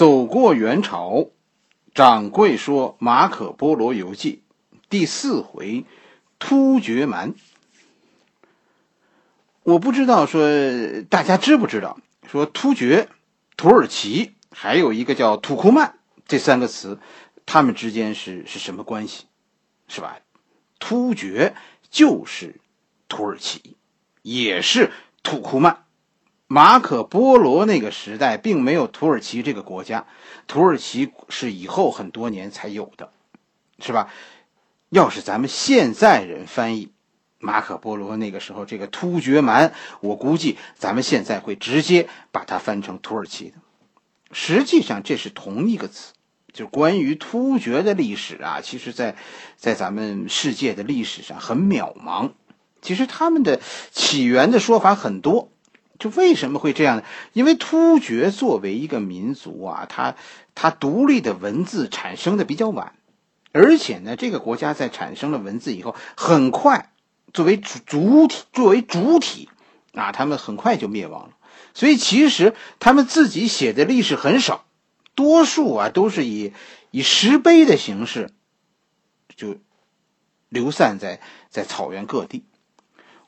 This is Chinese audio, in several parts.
走过元朝，掌柜说《马可波罗游记》第四回，突厥蛮。我不知道说大家知不知道，说突厥、土耳其还有一个叫土库曼这三个词，他们之间是是什么关系？是吧？突厥就是土耳其，也是土库曼。马可波罗那个时代并没有土耳其这个国家，土耳其是以后很多年才有的，是吧？要是咱们现在人翻译马可波罗那个时候这个突厥蛮，我估计咱们现在会直接把它翻成土耳其的。实际上这是同一个词，就关于突厥的历史啊，其实，在在咱们世界的历史上很渺茫。其实他们的起源的说法很多。就为什么会这样呢？因为突厥作为一个民族啊，它它独立的文字产生的比较晚，而且呢，这个国家在产生了文字以后，很快作为主主体作为主体啊，他们很快就灭亡了。所以其实他们自己写的历史很少，多数啊都是以以石碑的形式就流散在在草原各地，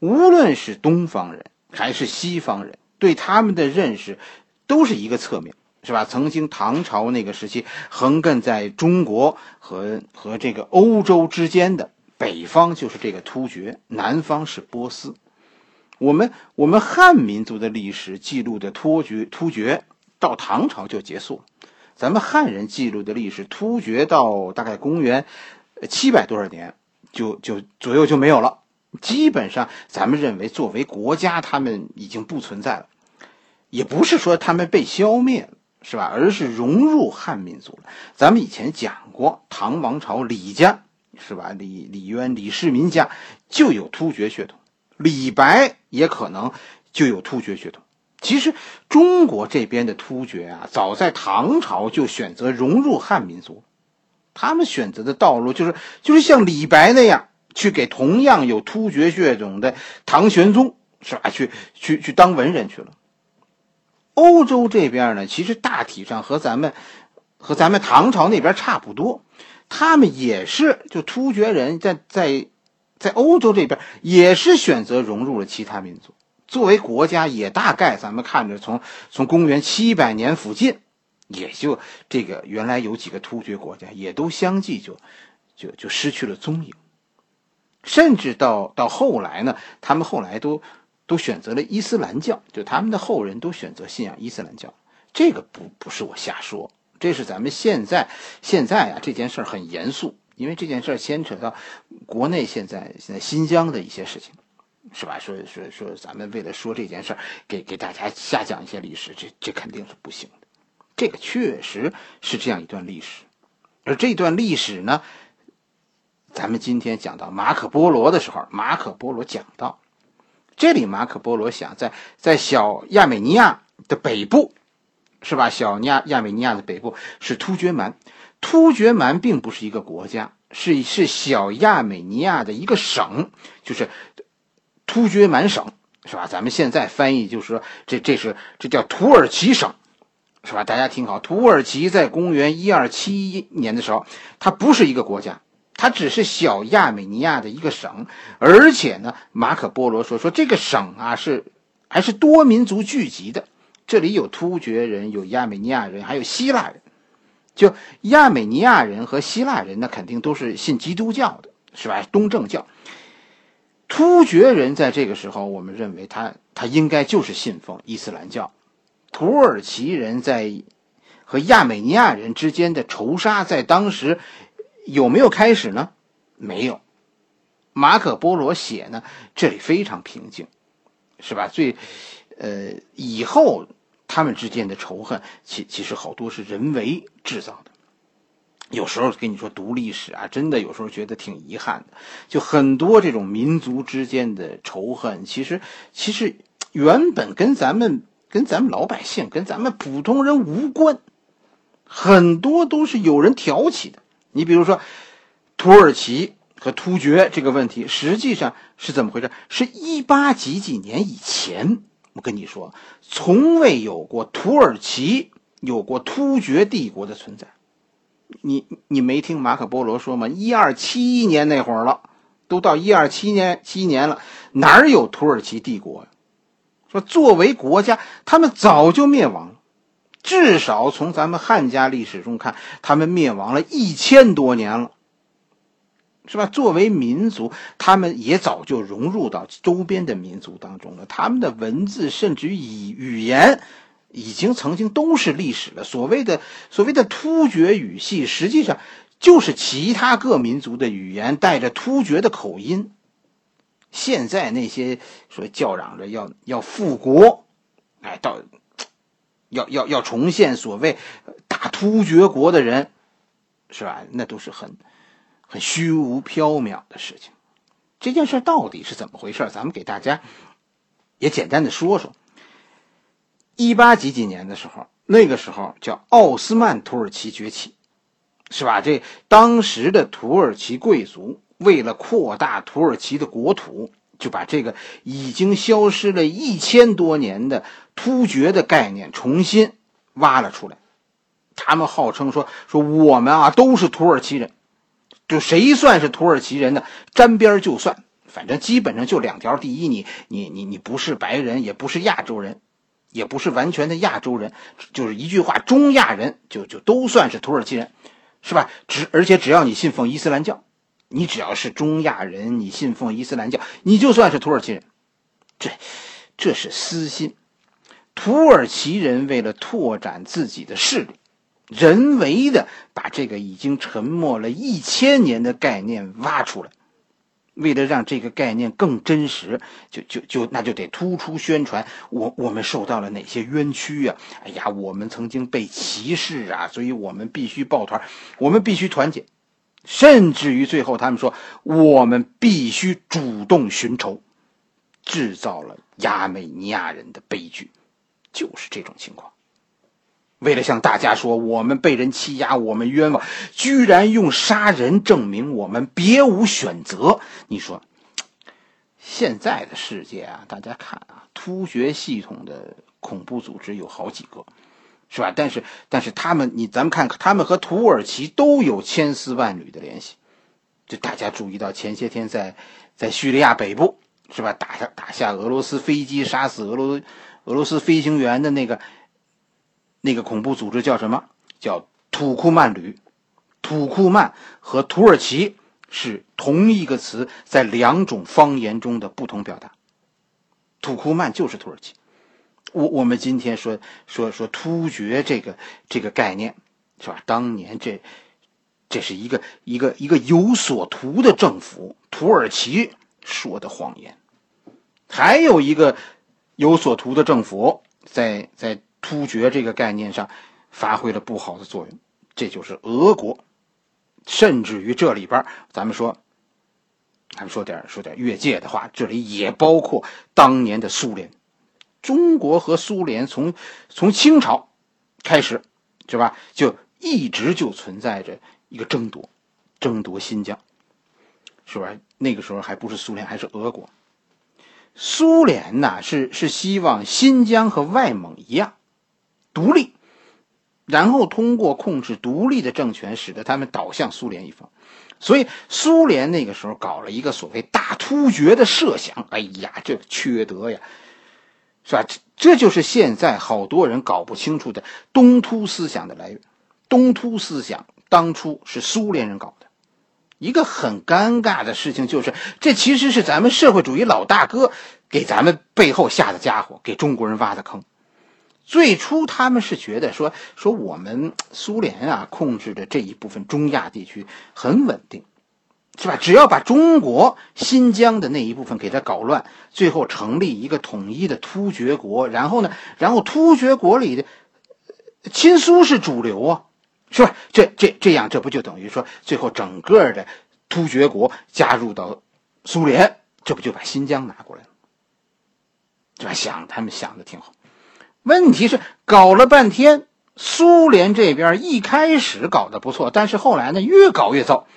无论是东方人。还是西方人对他们的认识，都是一个侧面，是吧？曾经唐朝那个时期，横亘在中国和和这个欧洲之间的北方就是这个突厥，南方是波斯。我们我们汉民族的历史记录的突厥突厥到唐朝就结束了，咱们汉人记录的历史突厥到大概公元七百多少年就就左右就没有了。基本上，咱们认为作为国家，他们已经不存在了，也不是说他们被消灭了，是吧？而是融入汉民族了。咱们以前讲过，唐王朝李家，是吧？李李渊、李世民家就有突厥血统，李白也可能就有突厥血统。其实中国这边的突厥啊，早在唐朝就选择融入汉民族，他们选择的道路就是就是像李白那样。去给同样有突厥血统的唐玄宗是吧？去去去当文人去了。欧洲这边呢，其实大体上和咱们和咱们唐朝那边差不多，他们也是就突厥人在在在欧洲这边也是选择融入了其他民族，作为国家也大概咱们看着从从公元七百年附近，也就这个原来有几个突厥国家也都相继就就就失去了踪影。甚至到到后来呢，他们后来都都选择了伊斯兰教，就他们的后人都选择信仰伊斯兰教。这个不不是我瞎说，这是咱们现在现在啊这件事儿很严肃，因为这件事牵扯到国内现在现在新疆的一些事情，是吧？说说说，咱们为了说这件事儿，给给大家瞎讲一些历史，这这肯定是不行的。这个确实是这样一段历史，而这段历史呢？咱们今天讲到马可波罗的时候，马可波罗讲到，这里马可波罗想在在小亚美尼亚的北部，是吧？小亚亚美尼亚的北部是突厥蛮，突厥蛮并不是一个国家，是是小亚美尼亚的一个省，就是突厥蛮省，是吧？咱们现在翻译就是说，这这是这叫土耳其省，是吧？大家听好，土耳其在公元一二七一年的时候，它不是一个国家。它只是小亚美尼亚的一个省，而且呢，马可波罗说说这个省啊是还是多民族聚集的，这里有突厥人，有亚美尼亚人，还有希腊人。就亚美尼亚人和希腊人，那肯定都是信基督教的，是吧？东正教。突厥人在这个时候，我们认为他他应该就是信奉伊斯兰教。土耳其人在和亚美尼亚人之间的仇杀，在当时。有没有开始呢？没有。马可波罗写呢，这里非常平静，是吧？最，呃，以后他们之间的仇恨，其其实好多是人为制造的。有时候跟你说读历史啊，真的有时候觉得挺遗憾的。就很多这种民族之间的仇恨，其实其实原本跟咱们跟咱们老百姓跟咱们普通人无关，很多都是有人挑起的。你比如说，土耳其和突厥这个问题，实际上是怎么回事？是一八几几年以前，我跟你说，从未有过土耳其有过突厥帝国的存在。你你没听马可波罗说吗？一二七一年那会儿了，都到一二七年七年了，哪有土耳其帝国呀？说作为国家，他们早就灭亡了。至少从咱们汉家历史中看，他们灭亡了一千多年了，是吧？作为民族，他们也早就融入到周边的民族当中了。他们的文字甚至于语语言，已经曾经都是历史了。所谓的所谓的突厥语系，实际上就是其他各民族的语言带着突厥的口音。现在那些说叫嚷着要要复国，哎，到。要要要重现所谓大突厥国的人，是吧？那都是很很虚无缥缈的事情。这件事到底是怎么回事？咱们给大家也简单的说说。一八几几年的时候，那个时候叫奥斯曼土耳其崛起，是吧？这当时的土耳其贵族为了扩大土耳其的国土。就把这个已经消失了一千多年的突厥的概念重新挖了出来。他们号称说说我们啊都是土耳其人，就谁算是土耳其人呢？沾边就算，反正基本上就两条：第一，你你你你不是白人，也不是亚洲人，也不是完全的亚洲人，就是一句话，中亚人就就都算是土耳其人，是吧？只而且只要你信奉伊斯兰教。你只要是中亚人，你信奉伊斯兰教，你就算是土耳其人。这，这是私心。土耳其人为了拓展自己的势力，人为的把这个已经沉没了一千年的概念挖出来。为了让这个概念更真实，就就就那就得突出宣传我我们受到了哪些冤屈呀？哎呀，我们曾经被歧视啊，所以我们必须抱团，我们必须团结。甚至于最后，他们说我们必须主动寻仇，制造了亚美尼亚人的悲剧，就是这种情况。为了向大家说我们被人欺压，我们冤枉，居然用杀人证明我们别无选择。你说，现在的世界啊，大家看啊，突厥系统的恐怖组织有好几个。是吧？但是，但是他们，你咱们看，他们和土耳其都有千丝万缕的联系。就大家注意到前些天在在叙利亚北部，是吧？打下打下俄罗斯飞机，杀死俄罗俄罗斯飞行员的那个那个恐怖组织叫什么？叫土库曼旅。土库曼和土耳其是同一个词，在两种方言中的不同表达。土库曼就是土耳其。我我们今天说说说突厥这个这个概念，是吧？当年这这是一个一个一个有所图的政府，土耳其说的谎言。还有一个有所图的政府，在在突厥这个概念上发挥了不好的作用，这就是俄国。甚至于这里边，咱们说，咱们说点说点越界的话，这里也包括当年的苏联。中国和苏联从从清朝开始，是吧？就一直就存在着一个争夺，争夺新疆，是吧？那个时候还不是苏联，还是俄国。苏联呢是是希望新疆和外蒙一样独立，然后通过控制独立的政权，使得他们倒向苏联一方。所以苏联那个时候搞了一个所谓大突厥的设想。哎呀，这缺德呀！是吧？这这就是现在好多人搞不清楚的东突思想的来源。东突思想当初是苏联人搞的，一个很尴尬的事情就是，这其实是咱们社会主义老大哥给咱们背后下的家伙，给中国人挖的坑。最初他们是觉得说说我们苏联啊控制的这一部分中亚地区很稳定。是吧？只要把中国新疆的那一部分给它搞乱，最后成立一个统一的突厥国，然后呢，然后突厥国里的亲苏是主流啊，是吧？这这这样，这不就等于说，最后整个的突厥国加入到苏联，这不就把新疆拿过来了？是吧？想他们想的挺好，问题是搞了半天，苏联这边一开始搞得不错，但是后来呢，越搞越糟。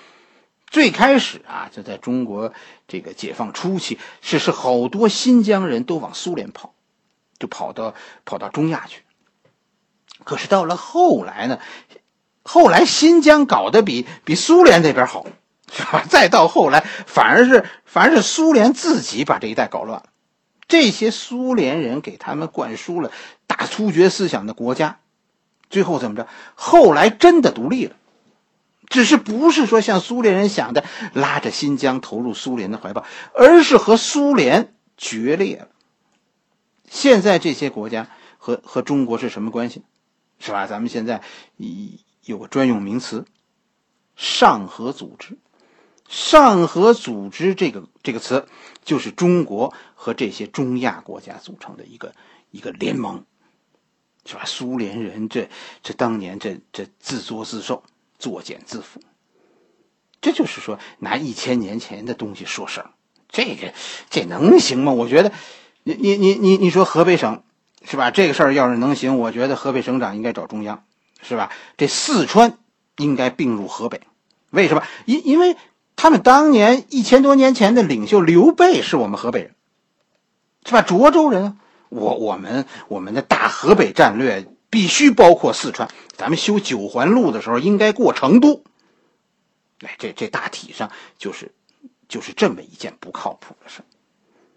最开始啊，就在中国这个解放初期，是是好多新疆人都往苏联跑，就跑到跑到中亚去。可是到了后来呢，后来新疆搞得比比苏联那边好，是吧？再到后来，反而是反而是苏联自己把这一带搞乱了。这些苏联人给他们灌输了大突厥思想的国家，最后怎么着？后来真的独立了，只是不是说像苏联人想的拉着新疆投入苏联的怀抱，而是和苏联决裂了。现在这些国家和和中国是什么关系？是吧？咱们现在有个专用名词“上合组织”。上合组织这个这个词，就是中国和这些中亚国家组成的一个一个联盟，是吧？苏联人这这当年这这自作自受，作茧自缚。这就是说拿一千年前的东西说事儿，这个这能行吗？我觉得。你你你你你说河北省是吧？这个事儿要是能行，我觉得河北省长应该找中央，是吧？这四川应该并入河北，为什么？因因为他们当年一千多年前的领袖刘备是我们河北人，是吧？涿州人，我我们我们的大河北战略必须包括四川。咱们修九环路的时候应该过成都，哎，这这大体上就是就是这么一件不靠谱的事。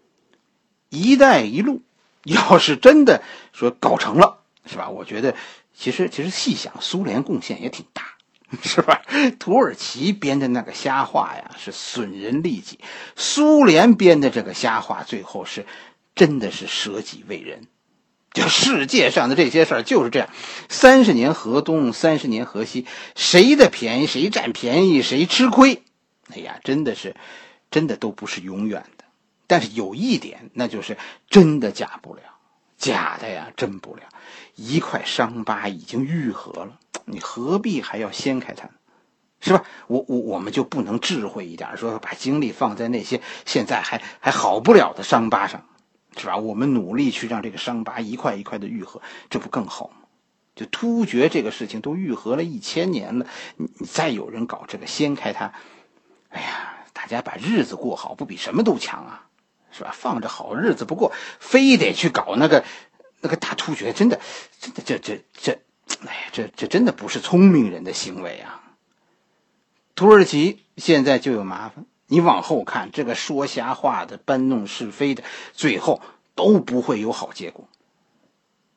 “一带一路”要是真的说搞成了，是吧？我觉得其实其实细想，苏联贡献也挺大，是吧？土耳其编的那个瞎话呀，是损人利己；苏联编的这个瞎话，最后是真的是舍己为人。就世界上的这些事儿就是这样，三十年河东，三十年河西，谁的便宜谁占便宜，谁吃亏？哎呀，真的是，真的都不是永远的。但是有一点，那就是真的假不了，假的呀真不了。一块伤疤已经愈合了，你何必还要掀开它，是吧？我我我们就不能智慧一点，说把精力放在那些现在还还好不了的伤疤上，是吧？我们努力去让这个伤疤一块一块的愈合，这不更好吗？就突厥这个事情都愈合了一千年了，你再有人搞这个掀开它，哎呀，大家把日子过好，不比什么都强啊？是吧？放着好日子不过，非得去搞那个那个大突厥，真的，真的，这这这，哎呀，这这真的不是聪明人的行为啊！土耳其现在就有麻烦，你往后看，这个说瞎话的、搬弄是非的，最后都不会有好结果。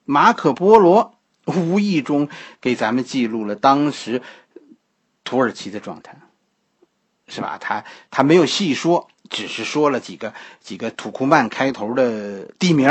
马可波罗无意中给咱们记录了当时土耳其的状态，是吧？他他没有细说。只是说了几个几个土库曼开头的地名，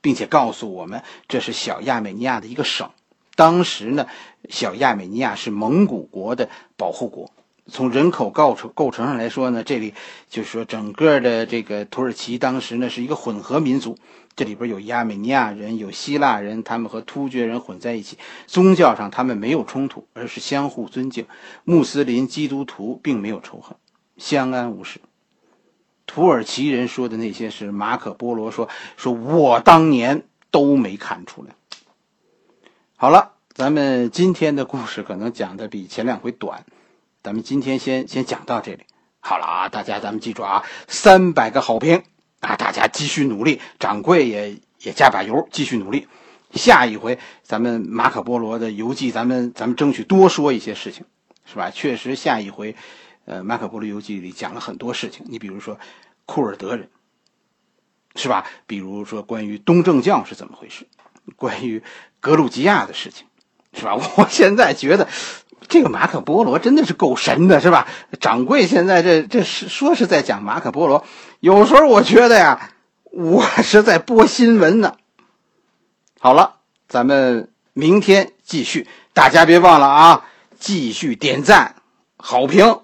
并且告诉我们这是小亚美尼亚的一个省。当时呢，小亚美尼亚是蒙古国的保护国。从人口构成构成上来说呢，这里就是说整个的这个土耳其当时呢是一个混合民族，这里边有亚美尼亚人，有希腊人，他们和突厥人混在一起。宗教上他们没有冲突，而是相互尊敬。穆斯林、基督徒并没有仇恨，相安无事。土耳其人说的那些是马可波罗说说，我当年都没看出来。好了，咱们今天的故事可能讲的比前两回短，咱们今天先先讲到这里。好了啊，大家咱们记住啊，三百个好评啊，大家继续努力，掌柜也也加把油，继续努力。下一回咱们马可波罗的游记，咱们咱们争取多说一些事情，是吧？确实，下一回。呃，《马可波罗游记》里讲了很多事情，你比如说库尔德人，是吧？比如说关于东正教是怎么回事，关于格鲁吉亚的事情，是吧？我现在觉得这个马可波罗真的是够神的，是吧？掌柜现在这这是说是在讲马可波罗，有时候我觉得呀，我是在播新闻呢。好了，咱们明天继续，大家别忘了啊，继续点赞、好评。